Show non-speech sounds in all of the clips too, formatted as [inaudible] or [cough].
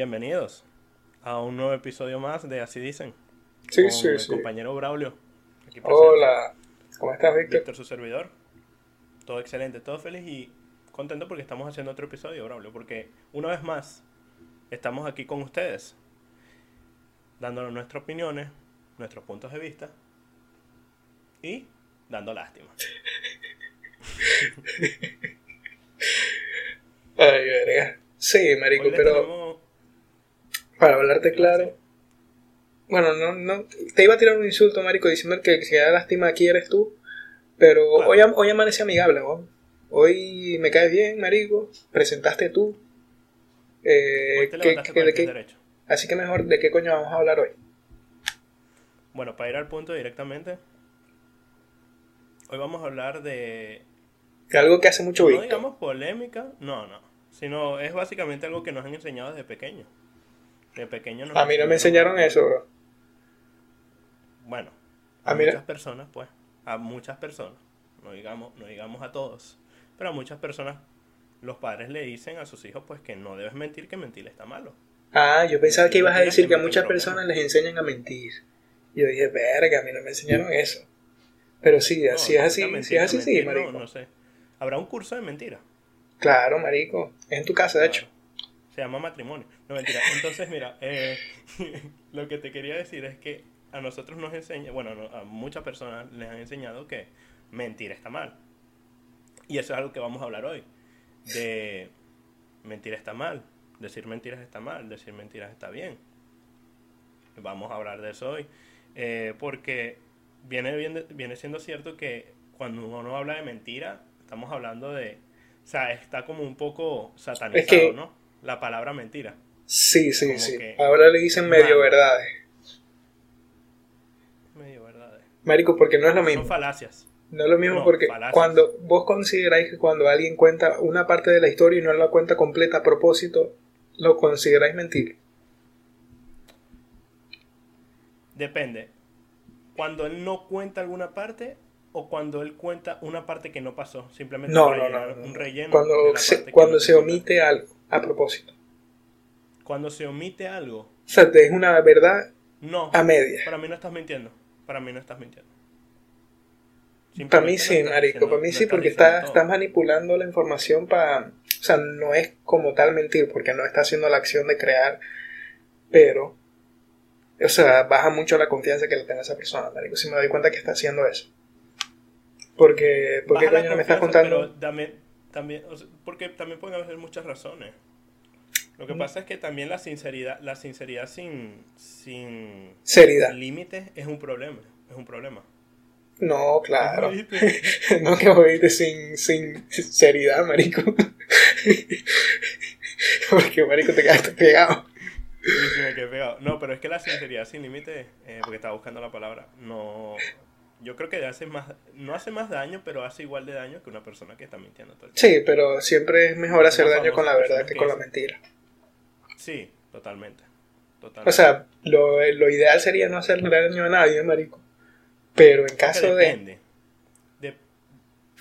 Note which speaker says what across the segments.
Speaker 1: Bienvenidos a un nuevo episodio más de Así Dicen.
Speaker 2: Sí,
Speaker 1: con
Speaker 2: sí,
Speaker 1: el
Speaker 2: sí.
Speaker 1: compañero Braulio. aquí.
Speaker 2: Hola, ¿cómo estás, Víctor?
Speaker 1: Víctor, su servidor. Todo excelente, todo feliz y contento porque estamos haciendo otro episodio, Braulio. Porque una vez más estamos aquí con ustedes, dándonos nuestras opiniones, nuestros puntos de vista y dando lástima. [laughs]
Speaker 2: Ay, verga. Sí, marico, pero para hablarte claro. Bueno, no, no. Te iba a tirar un insulto, marico, diciendo que que da lástima aquí eres tú. Pero hoy, am- hoy amanece amigable, weón. Hoy me caes bien, marico. Presentaste tú. Eh,
Speaker 1: hoy te
Speaker 2: ¿qué-
Speaker 1: levantaste
Speaker 2: qué-
Speaker 1: con
Speaker 2: de qué-
Speaker 1: derecho.
Speaker 2: así que mejor, ¿de qué coño vamos a hablar hoy?
Speaker 1: Bueno, para ir al punto directamente, hoy vamos a hablar de
Speaker 2: Algo que hace mucho
Speaker 1: no digamos polémica, no, no, sino es básicamente algo que nos han enseñado desde pequeño. De pequeño nos
Speaker 2: A mí no me enseñaron eso, bro.
Speaker 1: Bueno,
Speaker 2: A no-
Speaker 1: muchas personas, pues, a muchas personas, no digamos, no digamos a todos, pero a muchas personas los padres le dicen a sus hijos pues que no debes mentir, que mentir está malo.
Speaker 2: Ah, yo pensaba que ibas a decir que a muchas personas les enseñan a mentir. Yo dije, verga, a mí no me enseñaron eso. Pero sí,
Speaker 1: No,
Speaker 2: así es así,
Speaker 1: mentir,
Speaker 2: si es así, sí, marico.
Speaker 1: No, no sé. Habrá un curso de mentira.
Speaker 2: Claro, marico. Es en tu casa, de hecho.
Speaker 1: Se llama matrimonio. No, mentira. Entonces, mira, eh, [laughs] lo que te quería decir es que a nosotros nos enseña, bueno, no, a muchas personas les han enseñado que mentir está mal. Y eso es algo que vamos a hablar hoy. De mentir está mal, decir mentiras está mal, decir mentiras está bien. Vamos a hablar de eso hoy. Eh, porque viene, viene, viene siendo cierto que cuando uno habla de mentira, estamos hablando de... O sea, está como un poco satanizado,
Speaker 2: que-
Speaker 1: ¿no? La palabra mentira.
Speaker 2: Sí, sí,
Speaker 1: Como
Speaker 2: sí.
Speaker 1: que-
Speaker 2: Ahora le dicen medio verdades.
Speaker 1: Medio verdad.
Speaker 2: Marico, porque no es lo
Speaker 1: Son
Speaker 2: mismo.
Speaker 1: falacias.
Speaker 2: No es lo mismo
Speaker 1: No,
Speaker 2: porque
Speaker 1: falacias.
Speaker 2: cuando vos consideráis que cuando alguien cuenta una parte de la historia y no la cuenta completa a propósito, lo consideráis mentir.
Speaker 1: Depende. Cuando él no cuenta alguna parte o cuando él cuenta una parte que no pasó. Simplemente
Speaker 2: No,
Speaker 1: para
Speaker 2: no, no.
Speaker 1: un relleno.
Speaker 2: Cuando se, cuando se omite algo a propósito.
Speaker 1: Cuando se omite algo.
Speaker 2: O sea, es una verdad
Speaker 1: No.
Speaker 2: a media.
Speaker 1: Para mí no estás mintiendo. Para mí no estás mintiendo.
Speaker 2: Para mí sí,
Speaker 1: no estás
Speaker 2: marico. Para mí
Speaker 1: no
Speaker 2: sí,
Speaker 1: estás
Speaker 2: porque
Speaker 1: diciendo
Speaker 2: está, manipulando la información para... O sea, no es como tal mentir, porque no está haciendo la acción de crear, pero... O sea, baja mucho la confianza que le tenga esa persona, marico. Si me doy cuenta que está haciendo eso. Porque... ¿Por qué coño no me estás contando?
Speaker 1: pero también, también, o sea, porque también pueden haber muchas razones. Lo
Speaker 2: Mm.
Speaker 1: que pasa es que también la sinceridad, la sinceridad sin, sin
Speaker 2: Seriedad.
Speaker 1: límites es un problema. Es un problema.
Speaker 2: No, claro. [laughs] No que oíste sin, sin seriedad, marico. [laughs] porque, marico, te quedaste pegado.
Speaker 1: Sí, sí, me quedé pegado. No, pero es que la sinceridad sin límites, eh, porque estaba buscando la palabra, no. Yo creo que hace más, no hace más daño, pero hace igual de daño que una persona que está mintiendo todo el tiempo.
Speaker 2: Sí, pero siempre es mejor hacer daño con la verdad que
Speaker 1: que
Speaker 2: con la mentira.
Speaker 1: Sí, totalmente. totalmente.
Speaker 2: O sea, lo, lo ideal sería no hacerle daño a nadie, marico. Pero en caso de...
Speaker 1: depende. De-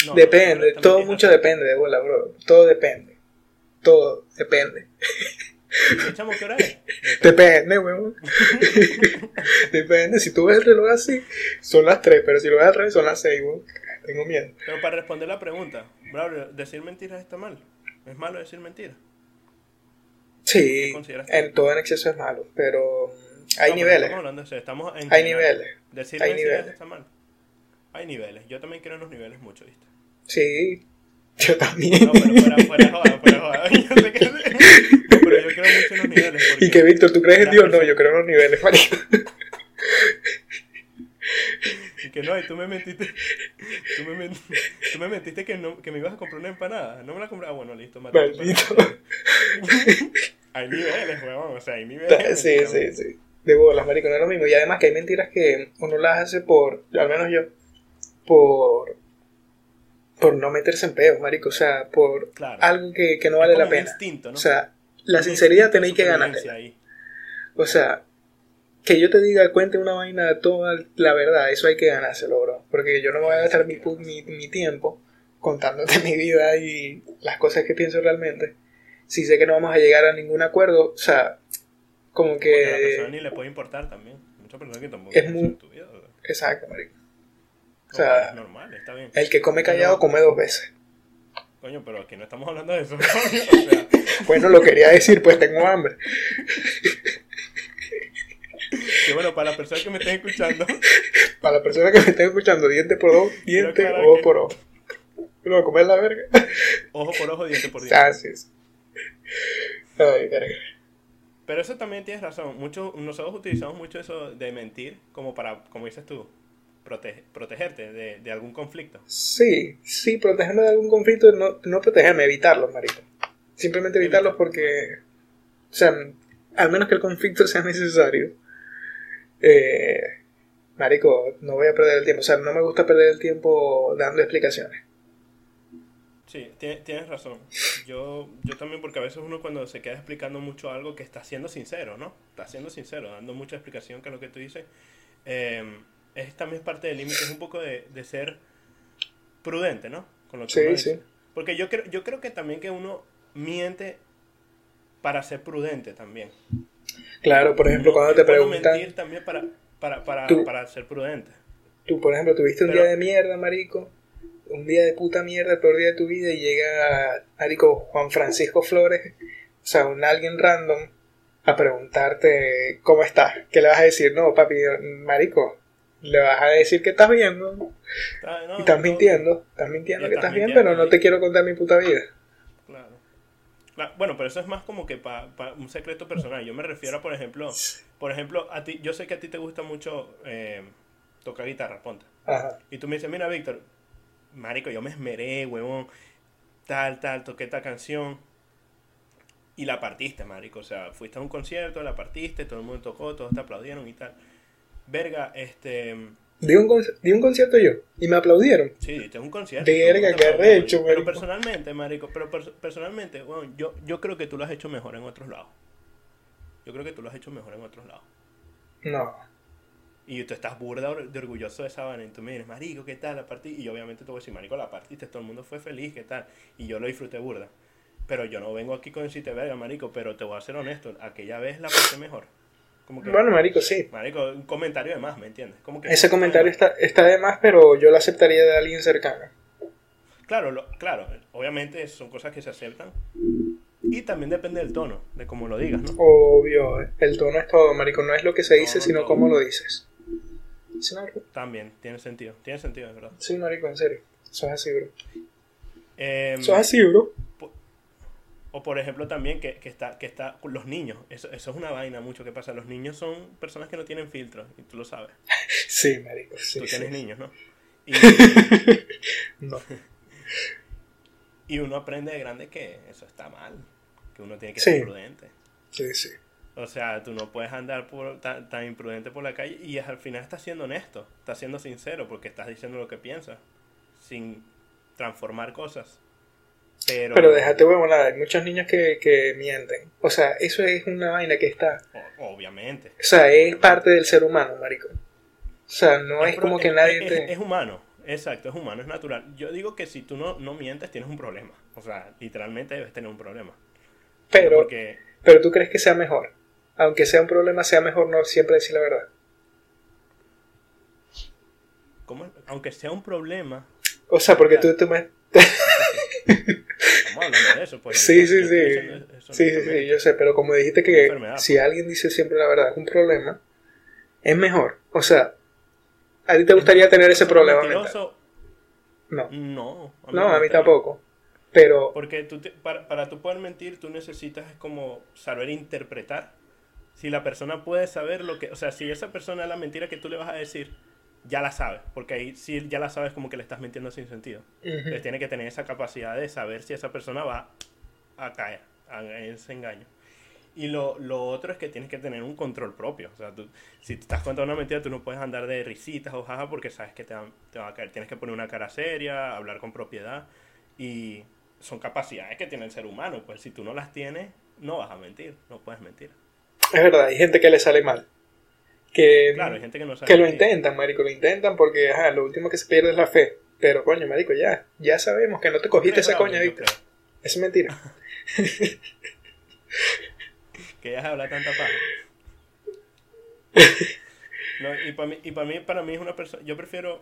Speaker 1: no,
Speaker 2: Depende,
Speaker 1: también
Speaker 2: todo mucho depende de bola, bro. Todo depende. Todo depende. [laughs]
Speaker 1: ¿Qué hora es?
Speaker 2: Depende, weón. [laughs] depende. Si tú ves el reloj así, son las 3, pero si lo ves al revés, son las 6, weón. Tengo miedo.
Speaker 1: Pero para responder la pregunta, Braulio, ¿decir mentiras está mal? ¿Es malo decir mentiras?
Speaker 2: Sí, en todo en exceso es malo, pero hay
Speaker 1: No, pero
Speaker 2: niveles.
Speaker 1: Estamos hablando de eso, estamos en
Speaker 2: Hay niveles.
Speaker 1: Decir
Speaker 2: hay
Speaker 1: mentiras
Speaker 2: niveles.
Speaker 1: está mal. Hay niveles. Yo también creo en los niveles mucho, ¿viste?
Speaker 2: Sí, yo también.
Speaker 1: No, pero fuera, fuera joda, fuera joda. Yo sé que- No, pero yo creo mucho en los niveles. [laughs] Porque
Speaker 2: y que Víctor, ¿tú crees en Dios? No, yo creo en los niveles, marico.
Speaker 1: Y que no, y tú me mentiste. Tú me, tú me mentiste que, no, que me ibas a comprar una empanada. No me la compraba. Bueno, listo, mate
Speaker 2: Maldito. [laughs]
Speaker 1: Hay niveles, weón. O sea, hay niveles.
Speaker 2: Sí, sí, sí. De bolas, marico, no es lo mismo. Y además que hay mentiras que uno las hace por, al menos yo, por por no meterse en peos, marico. O sea, por
Speaker 1: Claro.
Speaker 2: algo que, que no
Speaker 1: Es
Speaker 2: vale
Speaker 1: como
Speaker 2: la
Speaker 1: un
Speaker 2: pena.
Speaker 1: instinto, ¿no?
Speaker 2: O sea, la sinceridad tenéis que
Speaker 1: ahí.
Speaker 2: O sea, que yo te diga, cuente una vaina toda la verdad, eso hay que ganárselo, bro. Porque yo no me voy a gastar mi, mi, mi tiempo contándote [laughs] mi vida y las cosas que pienso realmente si sé que no vamos a llegar a ningún acuerdo, o sea, como que...
Speaker 1: Porque a la persona ni le puede importar también. Muchas personas que tampoco
Speaker 2: Es
Speaker 1: es
Speaker 2: muy-
Speaker 1: tu vida. sea,
Speaker 2: Exacto, marico. O
Speaker 1: es
Speaker 2: sea,
Speaker 1: normal, está bien.
Speaker 2: el que come callado come dos veces.
Speaker 1: Coño, pero aquí no estamos hablando de eso. coño, [laughs] o sea,
Speaker 2: Bueno, lo quería decir, pues tengo hambre.
Speaker 1: que bueno, para las personas que me estén escuchando,
Speaker 2: Para la persona que me esté escuchando, diente por ojo, diente, ojo
Speaker 1: que-
Speaker 2: por ojo. No, comer la verga.
Speaker 1: ojo por ojo, diente por diente.
Speaker 2: Ah, sí, sí. Ay, verga.
Speaker 1: Pero eso también tienes razón. Mucho, nosotros utilizamos mucho eso de mentir como para, como dices tú, protege- protegerte de, de algún conflicto.
Speaker 2: Sí, sí, protegerme de algún conflicto, no, no protegerme, evitarlos, marico. Simplemente evitarlos porque, o sea, al menos que el conflicto sea necesario, eh, marico, no voy a perder el tiempo. O sea, no me gusta perder el tiempo dando explicaciones.
Speaker 1: Sí, tie- tienes razón. Yo, yo también, porque a veces uno cuando se queda explicando mucho algo que está siendo sincero, ¿no? Está siendo sincero, dando mucha explicación que es lo que tú dices. eh, es también parte del límite, es un poco de, de ser prudente, ¿no? Con lo que
Speaker 2: Sí,
Speaker 1: uno dice.
Speaker 2: sí.
Speaker 1: Porque yo creo, yo creo que también que uno miente para ser prudente también.
Speaker 2: Claro, por ejemplo,
Speaker 1: No-
Speaker 2: cuando te preguntan,
Speaker 1: mentir también para, para, para,
Speaker 2: Tú-
Speaker 1: para ser prudente.
Speaker 2: tú, por ejemplo, tuviste un
Speaker 1: Pero-
Speaker 2: día de mierda, marico, un día de puta mierda, el peor día de tu vida, y llega, marico, Juan Francisco Flores, o sea, un alguien random, a preguntarte cómo estás. ¿Qué le vas a decir? No, papi, marico, le vas a decir que estás bien, ¿no?
Speaker 1: No,
Speaker 2: Y estás
Speaker 1: no,
Speaker 2: mintiendo, estás mintiendo que
Speaker 1: estás
Speaker 2: bien, pero no te quiero contar mi puta vida.
Speaker 1: Claro. Cla- Bueno, pero eso es más como que para un secreto personal. Yo me refiero a, por ejemplo, por ejemplo, a ti, yo sé que a ti te gusta mucho eh, tocar guitarra, ponte.
Speaker 2: Ajá.
Speaker 1: Y tú me dices, mira, Víctor, marico, yo me esmeré, huevón, tal, tal, toqué esta canción. Y la partiste, marico. O sea, fuiste a un concierto, la partiste, todo el mundo tocó, todos te aplaudieron y tal. Verga, este...
Speaker 2: Di un, di un concierto yo y me aplaudieron.
Speaker 1: Sí, es un concierto.
Speaker 2: Verga, qué arrecho,
Speaker 1: Pero personalmente, marico, pero per- personalmente, bueno, yo, yo creo que tú lo has hecho mejor en otros lados. Yo creo que tú lo has hecho mejor en otros lados.
Speaker 2: No.
Speaker 1: Y tú estás burda de orgulloso de esa vaina. Y tú me dices, marico, ¿qué tal la partida? Y yo obviamente te voy a decir, marico, la partiste, todo el mundo fue feliz, ¿qué tal? Y yo lo disfruté burda. Pero yo no vengo aquí con decirte, verga, marico, pero te voy a ser honesto, aquella vez la pasé mejor. Como que,
Speaker 2: Bueno, marico, sí.
Speaker 1: marico, un comentario de más, ¿me entiendes? Como que
Speaker 2: Ese comentario está, está de más, pero yo lo aceptaría de alguien cercano.
Speaker 1: Claro, lo- claro, obviamente son cosas que se aceptan. Y también depende del tono, de cómo lo digas, ¿no?
Speaker 2: Obvio, el tono es todo, marico. No es lo que se dice, sino
Speaker 1: todo.
Speaker 2: cómo lo dices. Sí, marico.
Speaker 1: También, tiene sentido, tiene sentido, de verdad.
Speaker 2: Sí, marico, en serio. Eso es así, bro.
Speaker 1: Em,
Speaker 2: Eso es así, bro.
Speaker 1: O por ejemplo también que, que está, que está los niños, eso, eso es una vaina mucho que pasa. Los niños son personas que no tienen filtros, y tú lo sabes. [laughs]
Speaker 2: Sí, marico. Sí,
Speaker 1: tú
Speaker 2: sí.
Speaker 1: tienes niños, ¿no? [laughs] Y,
Speaker 2: No. [laughs]
Speaker 1: y uno aprende de grande que eso está mal, que uno tiene que ser prudente.
Speaker 2: Sí, sí.
Speaker 1: O sea, tú no puedes andar por, tan, tan imprudente por la calle y al final estás siendo honesto, estás siendo sincero porque estás diciendo lo que piensas, sin transformar cosas. Pero,
Speaker 2: Pero déjate huevonada, hay muchos niños que, que mienten. O sea, eso es una vaina que está.
Speaker 1: Obviamente.
Speaker 2: O sea, es parte del ser humano, marico. O sea, no es
Speaker 1: pro-
Speaker 2: como que nadie
Speaker 1: es,
Speaker 2: te.
Speaker 1: es humano, exacto, es humano, es natural. Yo digo que si tú no, no mientes, tienes un problema. O sea, literalmente debes tener un problema.
Speaker 2: Pero,
Speaker 1: Porque,
Speaker 2: pero tú crees que sea mejor. Aunque sea un problema, sea mejor no siempre decir la verdad.
Speaker 1: ¿cómo? aunque sea un problema,
Speaker 2: O sea, porque
Speaker 1: Claro.
Speaker 2: tú, tú me. [laughs]
Speaker 1: estamos hablando de eso. Pues,
Speaker 2: Sí, sí, sí.
Speaker 1: eso
Speaker 2: Sí, sí, yo sé, pero como dijiste que si
Speaker 1: pues.
Speaker 2: alguien dice siempre la verdad es un problema, es mejor. O sea, ¿a ti te gustaría tener ese
Speaker 1: ¿Ser
Speaker 2: problema mental?
Speaker 1: mentiroso?
Speaker 2: No,
Speaker 1: No.
Speaker 2: no,
Speaker 1: me
Speaker 2: a mí tampoco. Pero,
Speaker 1: Porque tú te- para, para tú poder mentir, tú necesitas es como saber interpretar. Si la persona puede saber lo que... O sea, si esa persona la mentira que tú le vas a decir, ya la sabe. Porque ahí sí ya la sabes como que le estás mintiendo sin sentido.
Speaker 2: ujú,
Speaker 1: Entonces tiene que tener esa capacidad de saber si esa persona va a caer a ese engaño. Y lo, lo otro es que tienes que tener un control propio. O sea, tú, si te estás contando una mentira, tú no puedes andar de risitas o jaja porque sabes que te, van- te va a caer. Tienes que poner una cara seria, hablar con propiedad. Y son capacidades que tiene el ser humano. Pues si tú no las tienes, no vas a mentir. No puedes mentir.
Speaker 2: es verdad, hay gente que le sale mal. Que,
Speaker 1: Claro, hay gente que no sabe
Speaker 2: que lo intentan, marico, lo intentan porque, ajá, lo último que se pierde es la fe. Pero, coño, marico, ya, ya sabemos que no te cogiste esa coña. Es mentira. [laughs]
Speaker 1: que ya habla tanta paja. [laughs] No, y para mí, y para mí, para mí es una persona, yo prefiero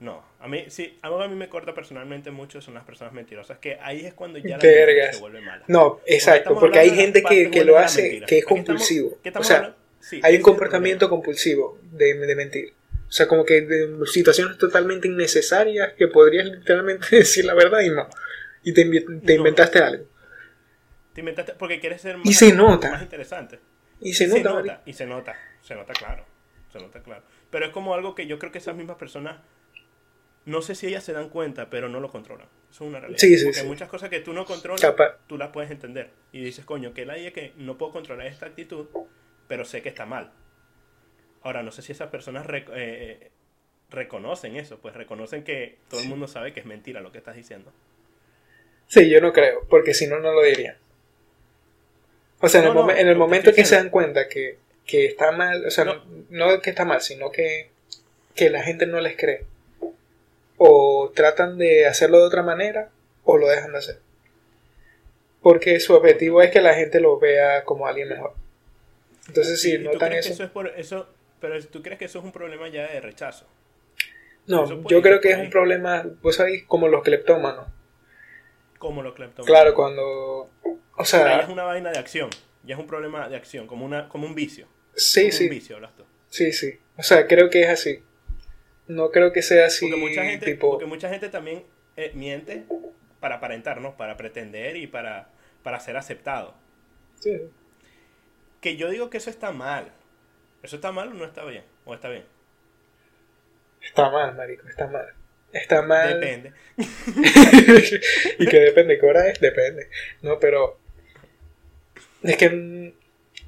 Speaker 1: no, a mí sí, algo a mí me corta personalmente mucho son las personas mentirosas, que ahí es cuando ya la
Speaker 2: Vergas.
Speaker 1: se vuelve mala.
Speaker 2: No, exacto, porque hay gente que, que lo hace, que es compulsivo.
Speaker 1: ¿qué estamos
Speaker 2: O sea,
Speaker 1: hablando? Sí,
Speaker 2: hay un comportamiento compulsivo de, de mentir. O sea, como que de situaciones totalmente innecesarias que podrías literalmente [laughs] decir la verdad y no. Y te, te
Speaker 1: No.
Speaker 2: inventaste algo.
Speaker 1: Te inventaste porque quieres ser más,
Speaker 2: Y se nota.
Speaker 1: más interesante.
Speaker 2: Y se nota, marico.
Speaker 1: y se nota, se nota claro, se nota claro. Pero es como algo que yo creo que esas mismas personas, no sé si ellas se dan cuenta, pero no lo controlan. Eso es una realidad.
Speaker 2: Sí, sí,
Speaker 1: Porque
Speaker 2: sí.
Speaker 1: muchas cosas que tú no controlas,
Speaker 2: Capaz.
Speaker 1: tú las puedes entender. Y dices, coño, que la idea que no puedo controlar esta actitud, pero sé que está mal. Ahora, no sé si esas personas rec- eh, reconocen eso, pues reconocen que todo el mundo sabe que es mentira lo que estás diciendo.
Speaker 2: Sí, yo no creo, porque si no, no lo dirían. O sea, en el,
Speaker 1: no,
Speaker 2: en el momento que se dan cuenta que, que está mal, o sea, no.
Speaker 1: No.
Speaker 2: que está mal, sino que, que la gente no les cree. O tratan de hacerlo de otra manera, o lo dejan de hacer. Porque su objetivo es que la gente lo vea como alguien mejor. Entonces, si
Speaker 1: ¿Y tú
Speaker 2: notan eso...
Speaker 1: eso es por eso? Pero tú crees que eso es un problema ya de rechazo.
Speaker 2: No, yo creo que es un problema, vos sabéis, como los cleptómanos.
Speaker 1: Como los cleptómanos.
Speaker 2: Claro, cuando... O
Speaker 1: Pero ya
Speaker 2: sea,
Speaker 1: es una vaina de acción. Ya es un problema de acción, como una como un vicio.
Speaker 2: sí,
Speaker 1: Como
Speaker 2: sí.
Speaker 1: Un vicio, hablas tú.
Speaker 2: Sí, sí. O sea, creo que es así. No creo que sea así,
Speaker 1: Porque mucha gente,
Speaker 2: tipo...
Speaker 1: porque mucha gente también eh, miente para aparentar, ¿no? Para pretender y para, para ser aceptado.
Speaker 2: Sí.
Speaker 1: Que yo digo que eso está mal. ¿Eso está mal o no está bien? ¿O está bien?
Speaker 2: Está mal, marico, está mal. Está mal.
Speaker 1: Depende. [laughs]
Speaker 2: y que depende, ¿qué hora es? Depende. No, pero... Es que...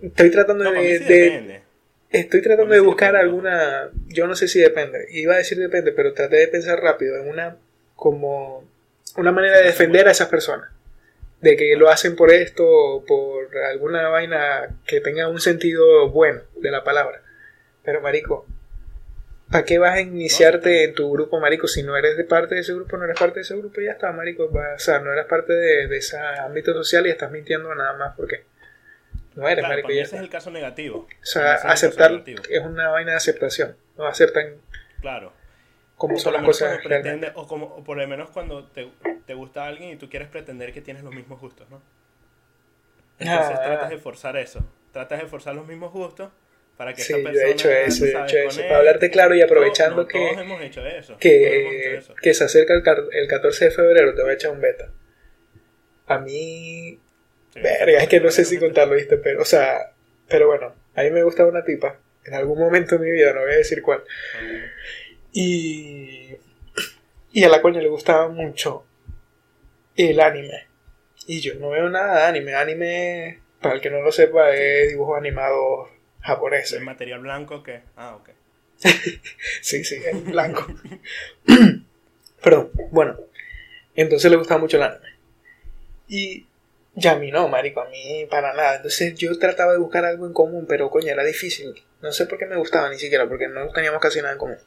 Speaker 2: Estoy tratando
Speaker 1: No,
Speaker 2: de...
Speaker 1: sí
Speaker 2: de-
Speaker 1: depende.
Speaker 2: Estoy tratando de buscar alguna... Yo no sé si depende. Iba a decir depende, pero traté de pensar rápido en una... Como... Una manera de defender a esas personas. De que lo hacen por esto o por alguna vaina que tenga un sentido bueno de la palabra. Pero, marico... ¿Para qué vas a iniciarte en tu grupo, marico? Si no eres de parte de ese grupo, no eres parte de ese grupo, ya está, marico. O sea, no eres parte de, de ese ámbito social y estás mintiendo nada más porque no eres,
Speaker 1: Claro,
Speaker 2: marico. Ya
Speaker 1: ese
Speaker 2: está.
Speaker 1: es el caso negativo.
Speaker 2: O sea, aceptar es una vaina de aceptación. No aceptan
Speaker 1: Claro.
Speaker 2: Cómo son las cosas
Speaker 1: pretende- o, como, o por lo menos cuando te, te gusta alguien y tú quieres pretender que tienes los mismos gustos, ¿no? Entonces
Speaker 2: Ah.
Speaker 1: tratas de forzar eso. Tratas de forzar los mismos gustos para que
Speaker 2: Sí,
Speaker 1: esa
Speaker 2: yo
Speaker 1: persona...
Speaker 2: he hecho eso, yo he hecho eso.
Speaker 1: él-
Speaker 2: Para hablarte claro y aprovechando
Speaker 1: no,
Speaker 2: que-
Speaker 1: Todos hemos hecho eso. todos hemos hecho
Speaker 2: Que,
Speaker 1: eso.
Speaker 2: que se acerca el, el 14 de febrero, te voy a echar un beta. A mí,
Speaker 1: Sí.
Speaker 2: verga, es que no sé si contarlo, ¿viste? Pero, o sea, pero bueno, a mí me gustaba una tipa. En algún momento de mi vida, no voy a decir cuál. Y, y a la coña le gustaba mucho el anime. Y yo no veo nada de anime. Anime, para el que no lo sepa, es dibujos animados japoneses.
Speaker 1: ¿El material blanco que Ah, ok. [laughs]
Speaker 2: Sí, sí, en blanco. [clears throat] Perdón, bueno. Entonces le gustaba mucho el anime. Y ya a mí no, marico, a mí para nada. Entonces yo trataba de buscar algo en común, pero coño, era difícil. No sé por qué me gustaba ni siquiera, porque no teníamos casi nada en común.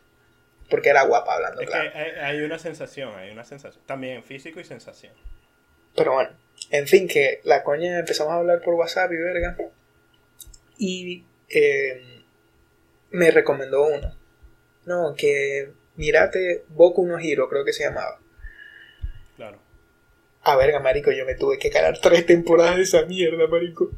Speaker 2: Porque era guapa hablando,
Speaker 1: Es
Speaker 2: claro.
Speaker 1: que hay, hay una sensación, hay una sensación. También físico y sensación.
Speaker 2: Pero bueno, en fin, que la coña empezamos a hablar por WhatsApp y verga. Y eh, me recomendó uno. No, que mirate Boku no Hero, creo que se llamaba.
Speaker 1: Claro.
Speaker 2: A verga, marico, yo me tuve que calar tres temporadas de esa mierda, marico.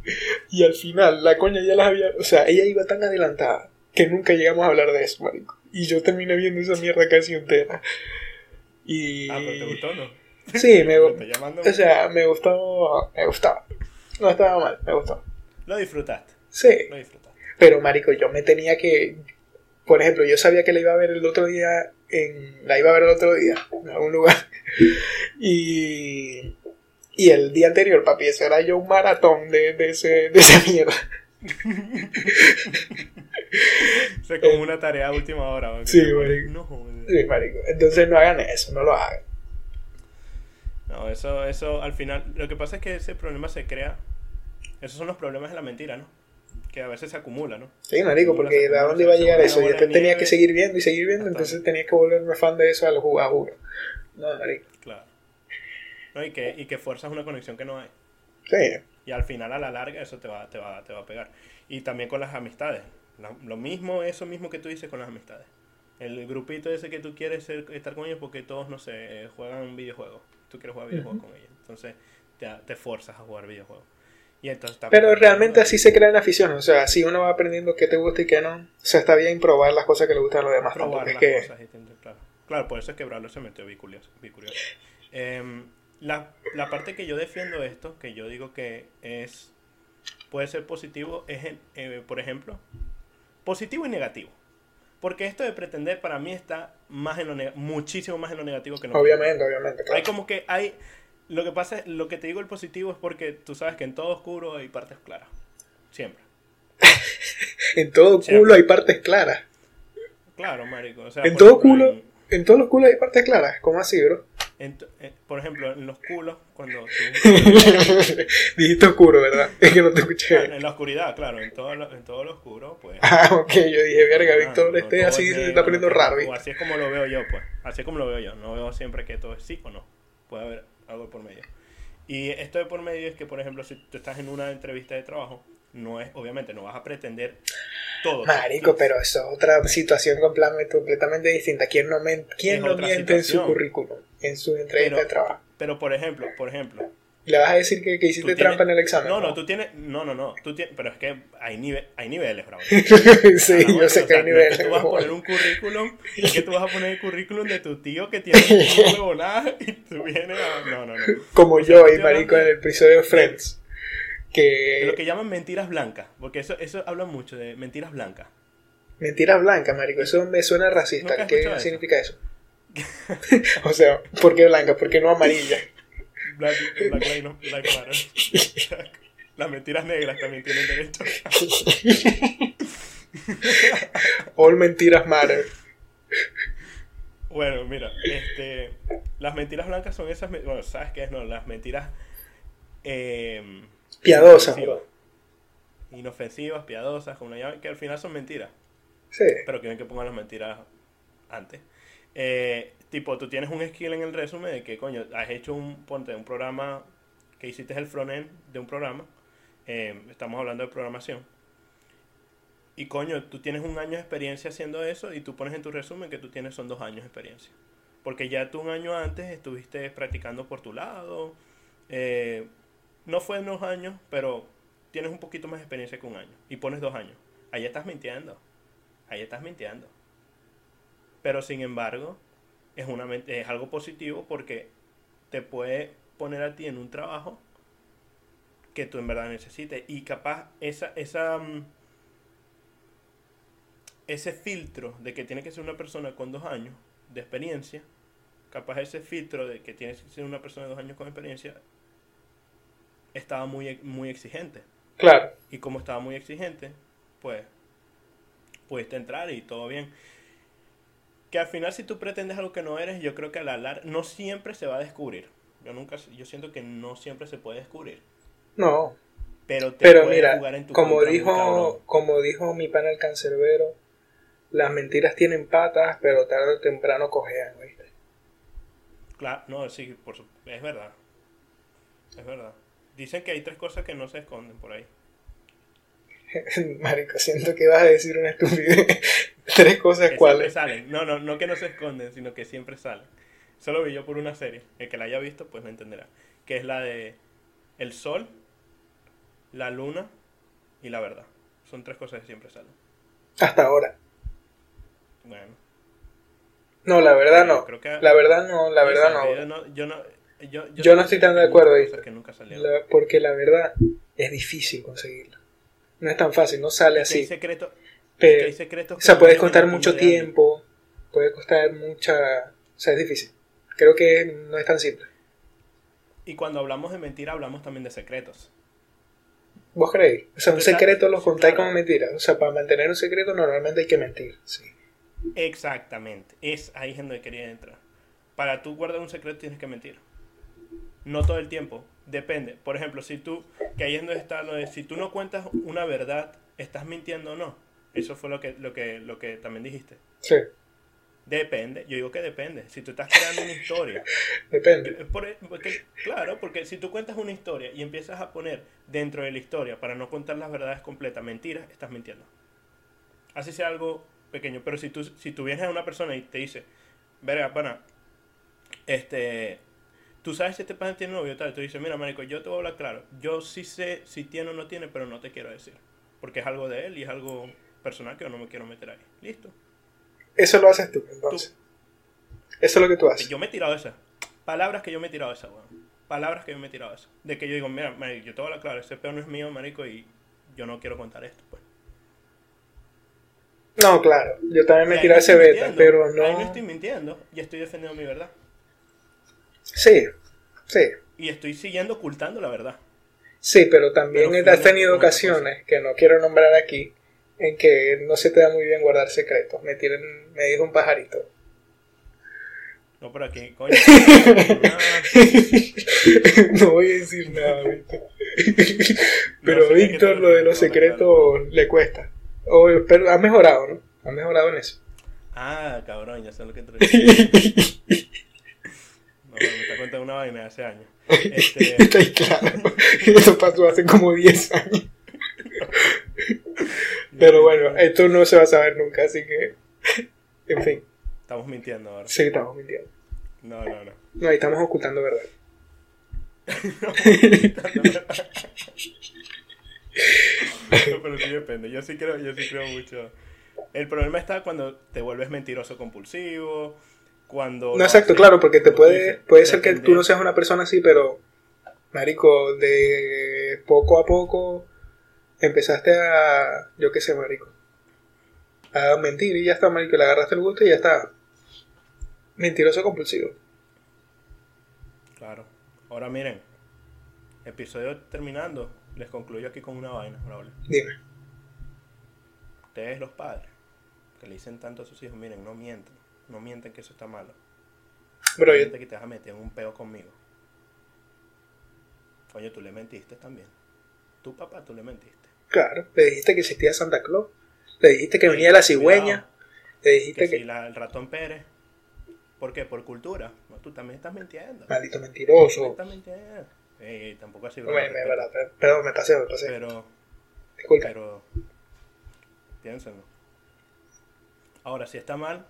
Speaker 2: Y al final, la coña ya las había... O sea, ella iba tan adelantada que nunca llegamos a hablar de eso, marico. Y yo terminé viendo esa mierda casi entera. Y...
Speaker 1: Ah, pero te gustó, ¿no?
Speaker 2: Sí, me,
Speaker 1: llamando.
Speaker 2: o sea, me gustó, me gustaba. No estaba mal, me gustó.
Speaker 1: Lo disfrutaste,
Speaker 2: Sí,
Speaker 1: lo disfrutaste.
Speaker 2: pero marico, yo me tenía que, por ejemplo, yo sabía que la iba a ver el otro día, en, la iba a ver el otro día, en algún lugar, [laughs] y, y el día anterior, papi, eso era yo un maratón de, de, ese, de esa mierda. [laughs]
Speaker 1: O sea, como una tarea a última hora. ¿no?
Speaker 2: Sí, marico.
Speaker 1: No, joder.
Speaker 2: Sí, marico, entonces no hagan eso, no lo hagan.
Speaker 1: No, eso, eso al final. Lo que pasa es que ese problema se crea. Esos son los problemas de la mentira, ¿no? Que a veces se acumula, ¿no?
Speaker 2: Sí, marico,
Speaker 1: Acumula,
Speaker 2: porque ¿de dónde iba a llegar eso? Y después tenía
Speaker 1: nieve.
Speaker 2: que seguir viendo y seguir viendo, entonces tenía que volverme fan de eso a lo juro, a juro. No, marico.
Speaker 1: Claro. ¿no? Y que, y que fuerzas una conexión que no hay.
Speaker 2: Sí.
Speaker 1: Y al final, a la larga, eso te va, te va, te va a pegar. Y también con las amistades. Lo, mismo, eso mismo que tú dices con las amistades. El grupito ese que tú quieres ser- estar con ellos porque todos, no sé, eh, juegan videojuegos. Tú quieres jugar videojuegos con ellos. Entonces, te, te forzas a jugar videojuegos. Y entonces
Speaker 2: Pero realmente así se crean aficiones. O sea, así uno va aprendiendo qué te gusta y qué no. O sea, está bien probar las cosas que le gustan a los demás.
Speaker 1: probar
Speaker 2: es
Speaker 1: las
Speaker 2: que...
Speaker 1: cosas claro. Claro, por eso es que Braulio se metió bicurioso. bicurioso. La, la parte que yo defiendo esto, que yo digo que es puede ser positivo, es, en- eh, por ejemplo, positivo y negativo. Porque esto de pretender para mí está más en lo muchísimo más en lo negativo que en lo
Speaker 2: Obviamente, obviamente.
Speaker 1: Hay como que hay... Lo que pasa es, lo que te digo el positivo es porque tú sabes que en todo oscuro hay partes claras. Siempre. [laughs]
Speaker 2: En todo
Speaker 1: Siempre.
Speaker 2: culo hay partes claras.
Speaker 1: Claro, marico. O sea,
Speaker 2: En todo culo,
Speaker 1: en-
Speaker 2: en todos los culos hay partes claras. ¿Cómo así, bro?
Speaker 1: En- en- por ejemplo, en los culos, cuando tú... [laughs]
Speaker 2: Dijiste oscuro, ¿verdad? Es que no te escuché.
Speaker 1: En la oscuridad, claro, en todo lo, en todo lo oscuro, pues.
Speaker 2: Ah, ok, yo dije, verga,
Speaker 1: ah,
Speaker 2: Víctor,
Speaker 1: no
Speaker 2: este así se está poniendo raro.
Speaker 1: O así es como lo veo yo, pues. Así es como lo veo yo. No veo siempre que todo es sí o no. Puede haber algo por medio. Y esto de por medio es que, por ejemplo, si tú estás en una entrevista de trabajo, no es, obviamente, no vas a pretender todo.
Speaker 2: Marico, pero eso es otra situación completamente, completamente distinta. ¿Quién no, men- quién no miente en su
Speaker 1: situación.
Speaker 2: currículum, en su entrevista
Speaker 1: Pero-
Speaker 2: de trabajo?
Speaker 1: Pero, por ejemplo, por ejemplo.
Speaker 2: ¿Le vas a decir que, que hiciste trampa en el examen?
Speaker 1: No, no, tú tienes. No, no, no. Tú tienes, pero es que hay, nive- hay niveles, bravo. [laughs]
Speaker 2: sí,
Speaker 1: Ah,
Speaker 2: yo sé
Speaker 1: o
Speaker 2: que hay
Speaker 1: no
Speaker 2: niveles.
Speaker 1: es que tú vas a poner un currículum, es que tú vas a poner el currículum de tu tío que tiene un [laughs] huevonada y tú vienes a... No, no, no.
Speaker 2: Como
Speaker 1: O sea,
Speaker 2: yo y marico en el episodio de Friends.
Speaker 1: De lo
Speaker 2: Que
Speaker 1: que llaman mentiras blancas, porque eso, eso habla mucho de mentiras blancas.
Speaker 2: mentiras blancas, marico, eso me suena
Speaker 1: ¿Nunca
Speaker 2: racista. ¿Qué
Speaker 1: eso?
Speaker 2: significa eso? [laughs] o sea, ¿por qué blanca? ¿Por qué no amarilla?
Speaker 1: Black, black, no- black matter. [laughs] Las mentiras negras también tienen derecho. [laughs]
Speaker 2: All mentiras matter.
Speaker 1: Bueno, mira, este, las mentiras blancas son esas, bueno, ¿sabes qué es? No, las mentiras eh,
Speaker 2: Piadosas,
Speaker 1: inofensivas. Inofensivas, piadosas, como lo llaman, que al final son mentiras.
Speaker 2: Sí.
Speaker 1: pero quieren que pongan las mentiras antes. Eh, tipo, tú tienes un skill en el resumen de que, coño, has hecho un, ponte, un programa, que hiciste el frontend de un programa, eh, estamos hablando de programación, y coño, tú tienes un año de experiencia haciendo eso y tú pones en tu resumen que tú tienes son dos años de experiencia. Porque ya tú un año antes estuviste practicando por tu lado, eh, no fue en dos años, pero tienes un poquito más de experiencia que un año, y pones dos años. Ahí estás mintiendo ahí estás mintiendo. Pero sin embargo, es, una, es algo positivo porque te puede poner a ti en un trabajo que tú en verdad necesites. Y capaz esa, esa, mm, ese filtro de que tiene que ser una persona con dos años de experiencia, capaz ese filtro de que tiene que ser una persona de dos años con experiencia, estaba muy, muy exigente.
Speaker 2: Claro.
Speaker 1: Y como estaba muy exigente, pues pudiste entrar y todo bien. Que al final si tú pretendes algo que no eres, yo creo que a la larga no siempre se va a descubrir. Yo nunca yo siento que no siempre se puede descubrir,
Speaker 2: No.
Speaker 1: pero te
Speaker 2: Pero
Speaker 1: puede
Speaker 2: mira,
Speaker 1: jugar en tu
Speaker 2: como dijo, como dijo mi pana el cancerbero, las mentiras tienen patas, pero tarde o temprano cojean, ¿viste?
Speaker 1: Claro, no, sí, por su- es verdad. Es verdad. Dicen que hay tres cosas que no se esconden por ahí. [laughs]
Speaker 2: Marico, siento que vas a decir una estupidez. [laughs] Tres cosas
Speaker 1: Que siempre
Speaker 2: cuáles.
Speaker 1: salen. No, no, no que no se esconden, sino que siempre salen. Solo vi yo por una serie. El que la haya visto, pues lo entenderá. Que es la de el sol, la luna y la verdad. Son tres cosas que siempre salen.
Speaker 2: Hasta ahora.
Speaker 1: Bueno.
Speaker 2: No, la verdad no.
Speaker 1: Creo que-
Speaker 2: La verdad no, la verdad
Speaker 1: Yo
Speaker 2: no.
Speaker 1: no. Yo no, yo,
Speaker 2: Yo no estoy tan de acuerdo,
Speaker 1: que nunca.
Speaker 2: La- porque la verdad es difícil conseguirla. No es tan fácil, no sale así.
Speaker 1: secretos.
Speaker 2: Pero-
Speaker 1: que hay secretos
Speaker 2: o sea,
Speaker 1: que
Speaker 2: puede
Speaker 1: no
Speaker 2: costar mucho tiempo, puede costar mucha... O sea, es difícil. Creo que no es tan simple.
Speaker 1: Y cuando hablamos de mentira, hablamos también de secretos.
Speaker 2: ¿Vos creéis? O sea, un secreto lo contáis
Speaker 1: claro.
Speaker 2: como mentira. O sea, para mantener un secreto normalmente hay que mentir. Sí.
Speaker 1: Exactamente. Es ahí es donde quería entrar. Para tú guardar un secreto tienes que mentir. No todo el tiempo. Depende. Por ejemplo, si tú, que ahí es donde está lo de, si tú no cuentas una verdad, ¿estás mintiendo o no? Eso fue lo que, lo que, lo que también dijiste.
Speaker 2: Sí.
Speaker 1: Depende, yo digo que depende. Si tú estás creando una historia. [laughs]
Speaker 2: Depende.
Speaker 1: Por- porque- claro, porque si tú cuentas una historia y empiezas a poner dentro de la historia para no contar las verdades completas mentiras, estás mintiendo. Así sea algo pequeño. Pero si tú, si tú vienes a una persona y te dice, verga, pana, este, tú sabes si este pana tiene novio y tal, tú dices, mira, marico, yo te voy a hablar claro. Yo sí sé si tiene o no tiene, pero no te quiero decir. Porque es algo de él y es algo personal que yo no me quiero meter ahí. Listo.
Speaker 2: Eso lo haces tú, entonces. Eso es lo que tú haces.
Speaker 1: Yo me he tirado esa. Palabras que yo me he tirado esa, weón. Palabras que yo me he tirado esa. De que yo digo, mira, marico, yo te voy a claro, ese peor no es mío, marico, y yo no quiero contar esto, pues.
Speaker 2: No, claro. Yo también me tiré
Speaker 1: no
Speaker 2: ese beta, pero
Speaker 1: Ahí no
Speaker 2: no.
Speaker 1: estoy mintiendo y estoy defendiendo mi verdad.
Speaker 2: Sí, sí.
Speaker 1: Y estoy siguiendo ocultando la verdad.
Speaker 2: Sí, pero también
Speaker 1: Pero
Speaker 2: has tenido ocasiones, que no quiero nombrar aquí, en que no se te da muy bien guardar secretos. Me, tienen, me dijo un pajarito.
Speaker 1: No por aquí, coño.
Speaker 2: No voy a decir nada, [laughs] Víctor. Pero
Speaker 1: No
Speaker 2: Víctor lo de los secretos le cuesta. O, pero ha mejorado, ¿no? Ha mejorado en eso.
Speaker 1: ah, cabrón, ya sé lo que te. No, me está contando una vaina de hace años. [laughs] Este,
Speaker 2: Está ahí claro. Eso pasó hace como 10 años. Pero bueno, esto no se va a saber nunca, así que. En fin,
Speaker 1: Estamos mintiendo ahora.
Speaker 2: sí, estamos mintiendo.
Speaker 1: No, no, no.
Speaker 2: No, ahí estamos ocultando verdad.
Speaker 1: No, pero sí depende. Yo sí creo, yo sí creo mucho. El problema está cuando te vuelves mentiroso compulsivo, cuando...
Speaker 2: No, exacto,
Speaker 1: haces,
Speaker 2: claro, porque te puede,
Speaker 1: dices,
Speaker 2: puede ser que tú no seas una persona así, pero, marico, de poco a poco empezaste a, yo qué sé, marico, a mentir y ya está, marico, le agarraste el gusto y ya está. Mentiroso compulsivo.
Speaker 1: Claro. Ahora miren, episodio terminando, les concluyo aquí con una vaina, Braulio.
Speaker 2: Dime.
Speaker 1: Ustedes los padres, que le dicen tanto a sus hijos, miren, no mienten, no mienten que eso está malo.
Speaker 2: Bro,
Speaker 1: no
Speaker 2: yo,
Speaker 1: que te vas a meter en un peo conmigo. Coño, tú le mentiste también. Tu papá, tú le mentiste.
Speaker 2: Claro, le dijiste que existía Santa Claus, le dijiste que venía la cigüeña, le dijiste
Speaker 1: Que
Speaker 2: que...
Speaker 1: si la- el ratón Pérez. ¿Por qué? Por cultura. No, tú también estás mintiendo.
Speaker 2: Maldito
Speaker 1: Tú
Speaker 2: mentiroso.
Speaker 1: estás mintiendo. Ey, tampoco así,
Speaker 2: Me, me, verdad, per- perdón, me pasé, me pasé.
Speaker 1: Pero,
Speaker 2: Disculpa.
Speaker 1: pero, piénsenlo. Ahora, si está mal,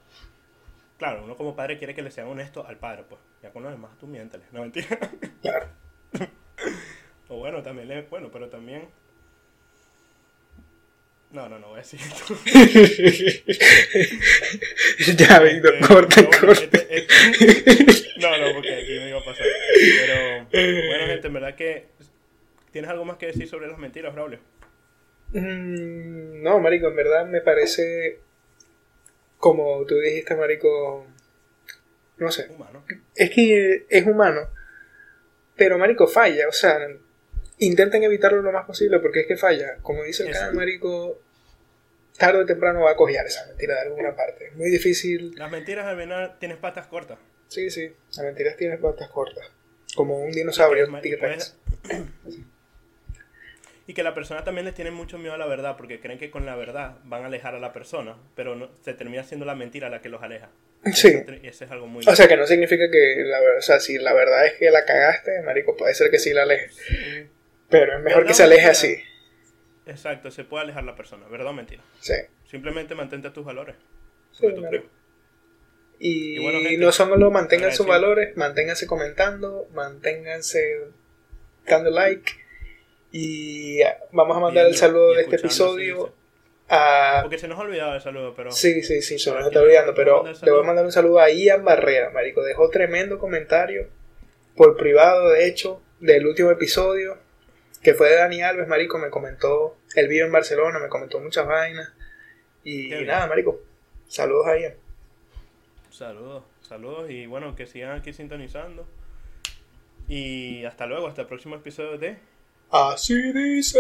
Speaker 1: claro, uno como padre quiere que le sean honesto al padre, pues. Ya con los demás tú miéntale. No, mentira.
Speaker 2: Claro. [laughs]
Speaker 1: o bueno, también le, bueno, pero también... No, no, no voy a decir esto. [laughs]
Speaker 2: ya, Víctor,
Speaker 1: Este,
Speaker 2: corte,
Speaker 1: pero bueno,
Speaker 2: corte.
Speaker 1: este- este- no, no, porque aquí me iba a pasar. Pero, bueno, gente, en verdad que... ¿Tienes algo más que decir sobre las mentiras, Braulio?
Speaker 2: Mm, no, marico, en verdad me parece, como tú dijiste, marico, no sé,
Speaker 1: Humano.
Speaker 2: es que es humano, pero marico falla, o sea, intenten evitarlo lo más posible porque es que falla, como dice el canal, marico, tarde o temprano va a cojear esa mentira de alguna parte, es muy difícil,
Speaker 1: Las mentiras al final tienes patas cortas.
Speaker 2: sí, sí, la mentira tiene patas cortas, como un dinosaurio, T-Rex. [coughs]
Speaker 1: Y que la persona también les tiene mucho miedo a la verdad porque creen que con la verdad van a alejar a la persona, pero no, se termina siendo la mentira la que los aleja. [laughs]
Speaker 2: Sí.
Speaker 1: Eso es algo muy...
Speaker 2: O sea, que no significa que, la, o sea, si la verdad es que la cagaste, marico, puede ser que sí la alejes.
Speaker 1: Sí.
Speaker 2: Pero es mejor
Speaker 1: ¿Verdad
Speaker 2: que se aleje así.
Speaker 1: Exacto, se puede alejar la persona, ¿verdad o mentira?
Speaker 2: Sí.
Speaker 1: Simplemente mantente a tus valores.
Speaker 2: Sí, marico.
Speaker 1: creos.
Speaker 2: Y,
Speaker 1: Y bueno, gente,
Speaker 2: no solo mantengan sus valores, manténganse comentando, manténganse dando like. Y ah, vamos a mandar el saludo de este episodio a...
Speaker 1: Porque se nos ha olvidado el saludo, pero...
Speaker 2: Sí, sí, sí, se nos está olvidando, pero le voy a mandar un saludo a Ian Barrera, marico. Dejó tremendo comentario por privado, de hecho, del último episodio, que fue de Dani Alves, marico. Me comentó, él vive en Barcelona, me comentó muchas vainas. Y
Speaker 1: bien.
Speaker 2: nada, marico. Saludos a.
Speaker 1: Saludos, saludos y bueno, que sigan aquí sintonizando. Y hasta luego, hasta el próximo episodio de...
Speaker 2: Así dice.